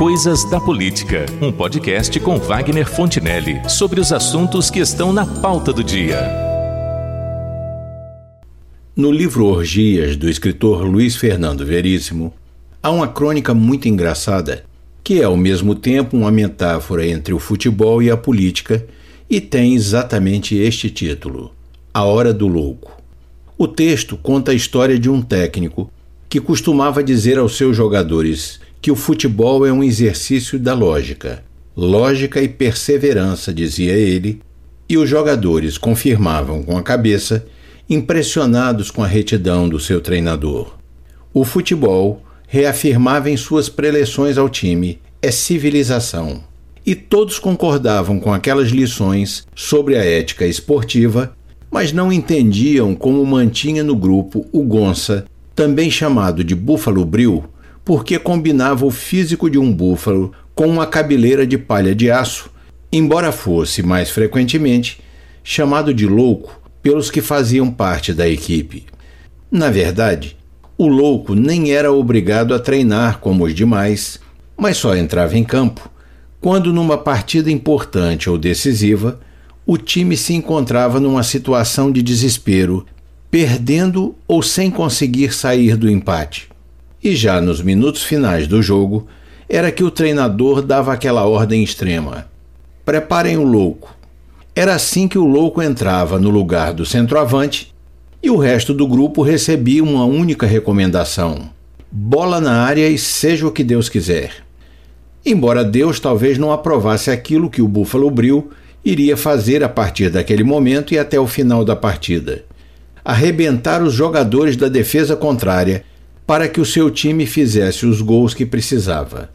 Coisas da Política, um podcast com Wagner Fontinelli sobre os assuntos que estão na pauta do dia. No livro Orgias, do escritor Luiz Fernando Veríssimo, há uma crônica muito engraçada, que é ao mesmo tempo uma metáfora entre o futebol e a política e tem exatamente este título: A Hora do Louco. O texto conta a história de um técnico que costumava dizer aos seus jogadores que o futebol é um exercício da lógica. Lógica e perseverança, dizia ele, e os jogadores confirmavam com a cabeça, impressionados com a retidão do seu treinador. O futebol, reafirmava em suas preleções ao time, é civilização. E todos concordavam com aquelas lições sobre a ética esportiva, mas não entendiam como mantinha no grupo o Gonça, também chamado de Búfalo Bril, porque combinava o físico de um búfalo com uma cabeleira de palha de aço, embora fosse, mais frequentemente, chamado de louco pelos que faziam parte da equipe. Na verdade, o louco nem era obrigado a treinar como os demais, mas só entrava em campo quando, numa partida importante ou decisiva, o time se encontrava numa situação de desespero, perdendo ou sem conseguir sair do empate. E já nos minutos finais do jogo, era que o treinador dava aquela ordem extrema: preparem o louco. Era assim que o louco entrava no lugar do centroavante e o resto do grupo recebia uma única recomendação: bola na área e seja o que Deus quiser. Embora Deus talvez não aprovasse aquilo que o Búfalo Bril iria fazer a partir daquele momento e até o final da partida: arrebentar os jogadores da defesa contrária para que o seu time fizesse os gols que precisava.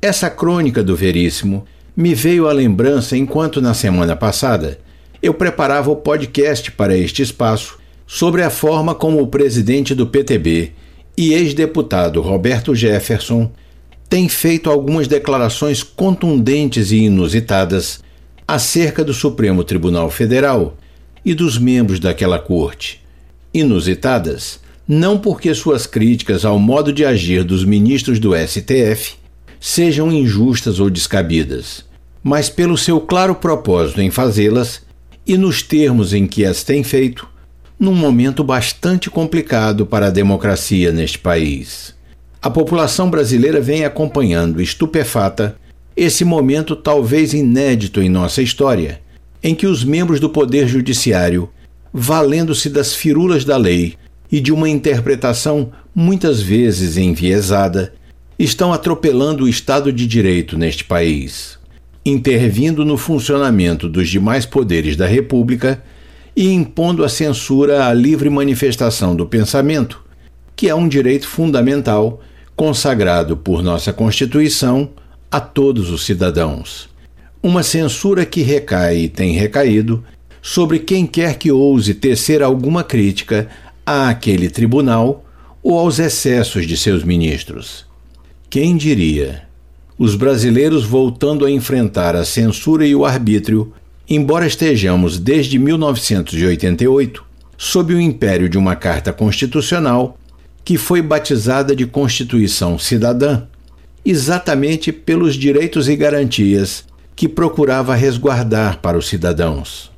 Essa crônica do Veríssimo me veio à lembrança enquanto, na semana passada, eu preparava o podcast para este espaço sobre a forma como o presidente do PTB e ex-deputado Roberto Jefferson tem feito algumas declarações contundentes e inusitadas acerca do Supremo Tribunal Federal e dos membros daquela corte. Inusitadas não porque suas críticas ao modo de agir dos ministros do STF sejam injustas ou descabidas, mas pelo seu claro propósito em fazê-las e nos termos em que as tem feito, num momento bastante complicado para a democracia neste país. A população brasileira vem acompanhando estupefata esse momento talvez inédito em nossa história, em que os membros do Poder Judiciário, valendo-se das firulas da lei, e de uma interpretação muitas vezes enviesada, estão atropelando o Estado de Direito neste país, intervindo no funcionamento dos demais poderes da República e impondo a censura à livre manifestação do pensamento, que é um direito fundamental consagrado por nossa Constituição a todos os cidadãos. Uma censura que recai e tem recaído sobre quem quer que ouse tecer alguma crítica àquele tribunal ou aos excessos de seus ministros. Quem diria? Os brasileiros voltando a enfrentar a censura e o arbítrio, embora estejamos desde 1988 sob o império de uma carta constitucional que foi batizada de Constituição Cidadã, exatamente pelos direitos e garantias que procurava resguardar para os cidadãos.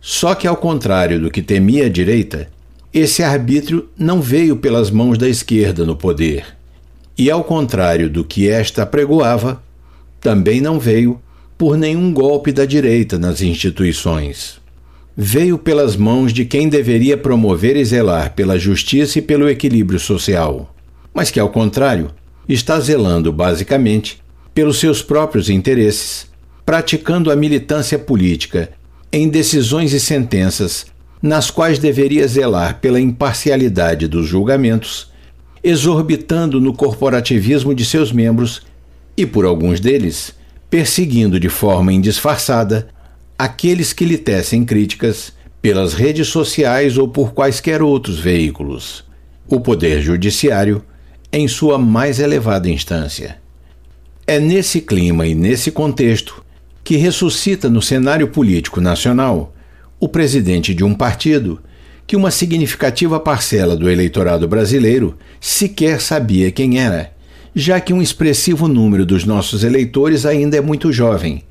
Só que, ao contrário do que temia a direita, esse arbítrio não veio pelas mãos da esquerda no poder. E, ao contrário do que esta pregoava, também não veio por nenhum golpe da direita nas instituições. Veio pelas mãos de quem deveria promover e zelar pela justiça e pelo equilíbrio social, mas que, ao contrário, está zelando basicamente pelos seus próprios interesses, praticando a militância política em decisões e sentenças nas quais deveria zelar pela imparcialidade dos julgamentos, exorbitando no corporativismo de seus membros e, por alguns deles, perseguindo de forma indisfarçada aqueles que lhe tecem críticas pelas redes sociais ou por quaisquer outros veículos. O Poder Judiciário em sua mais elevada instância. É nesse clima e nesse contexto que ressuscita no cenário político nacional o presidente de um partido que uma significativa parcela do eleitorado brasileiro sequer sabia quem era, já que um expressivo número dos nossos eleitores ainda é muito jovem,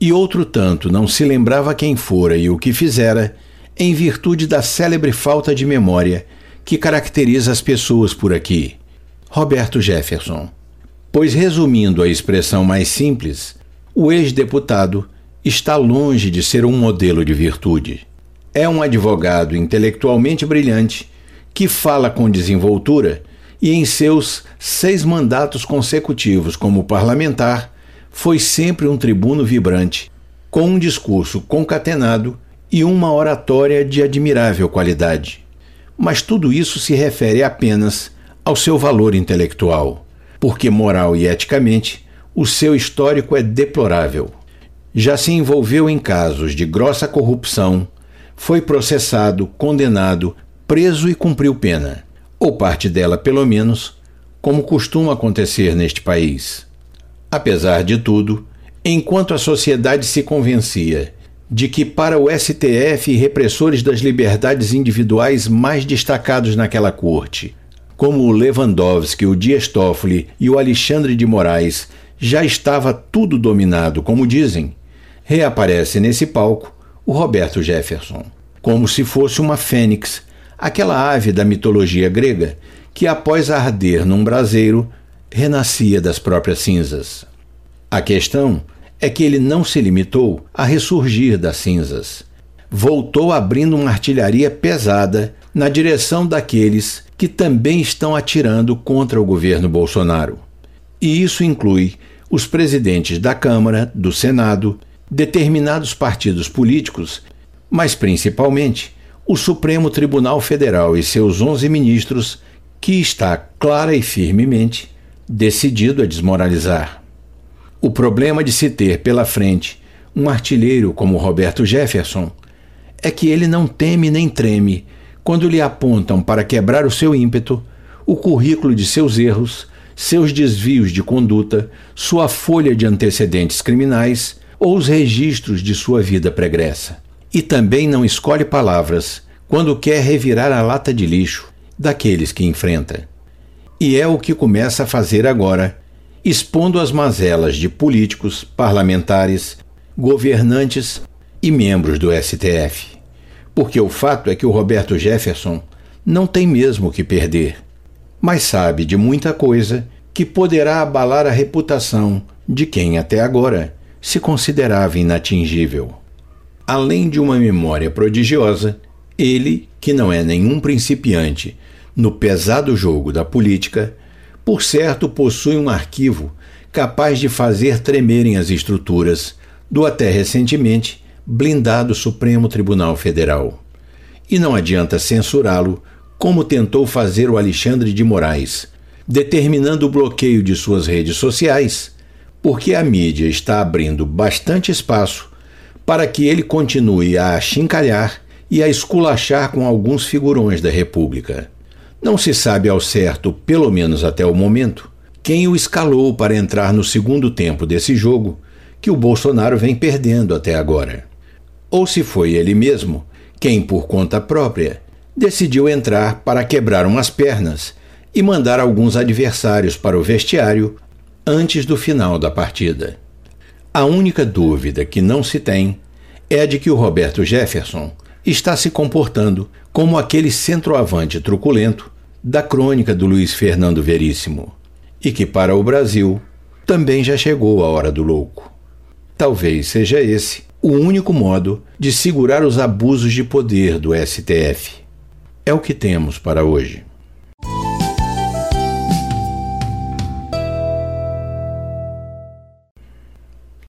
e outro tanto não se lembrava quem fora e o que fizera, em virtude da célebre falta de memória que caracteriza as pessoas por aqui. Roberto Jefferson. Pois, resumindo a expressão mais simples, o ex-deputado está longe de ser um modelo de virtude. É um advogado intelectualmente brilhante que fala com desenvoltura e, em seus seis mandatos consecutivos como parlamentar, foi sempre um tribuno vibrante, com um discurso concatenado e uma oratória de admirável qualidade. Mas tudo isso se refere apenas ao seu valor intelectual, porque moral e eticamente o seu histórico é deplorável. Já se envolveu em casos de grossa corrupção, foi processado, condenado, preso e cumpriu pena ou parte dela pelo menos, como costuma acontecer neste país. Apesar de tudo, enquanto a sociedade se convencia de que para o STF e repressores das liberdades individuais mais destacados naquela corte, como o Lewandowski, o Dias Toffoli e o Alexandre de Moraes, já estava tudo dominado, como dizem, reaparece nesse palco o Roberto Jefferson, como se fosse uma fênix aquela ave da mitologia grega que, após arder num braseiro, renascia das próprias cinzas. A questão é que ele não se limitou a ressurgir das cinzas. Voltou abrindo uma artilharia pesada na direção daqueles que também estão atirando contra o governo Bolsonaro. E isso inclui os presidentes da Câmara, do Senado, determinados partidos políticos, mas principalmente o Supremo Tribunal Federal e seus 11 ministros, que está clara e firmemente decidido a desmoralizar. O problema de se ter pela frente um artilheiro como Roberto Jefferson é que ele não teme nem treme quando lhe apontam para quebrar o seu ímpeto o currículo de seus erros, seus desvios de conduta, sua folha de antecedentes criminais ou os registros de sua vida pregressa e também não escolhe palavras quando quer revirar a lata de lixo daqueles que enfrenta. E é o que começa a fazer agora, expondo as mazelas de políticos, parlamentares, governantes e membros do STF. Porque o fato é que o Roberto Jefferson não tem mesmo o que perder, mas sabe de muita coisa que poderá abalar a reputação de quem até agora se considerava inatingível. Além de uma memória prodigiosa, ele, que não é nenhum principiante no pesado jogo da política, por certo possui um arquivo capaz de fazer tremerem as estruturas do até recentemente blindado Supremo Tribunal Federal. E não adianta censurá-lo, como tentou fazer o Alexandre de Moraes, determinando o bloqueio de suas redes sociais, porque a mídia está abrindo bastante espaço para que ele continue a chincalhar e a esculachar com alguns figurões da República. Não se sabe ao certo, pelo menos até o momento, quem o escalou para entrar no segundo tempo desse jogo que o Bolsonaro vem perdendo até agora. Ou se foi ele mesmo quem, por conta própria, decidiu entrar para quebrar umas pernas e mandar alguns adversários para o vestiário antes do final da partida. A única dúvida que não se tem é a de que o Roberto Jefferson está se comportando como aquele centroavante truculento da crônica do Luiz Fernando Veríssimo, e que para o Brasil também já chegou a hora do louco. Talvez seja esse o único modo de segurar os abusos de poder do STF. É o que temos para hoje.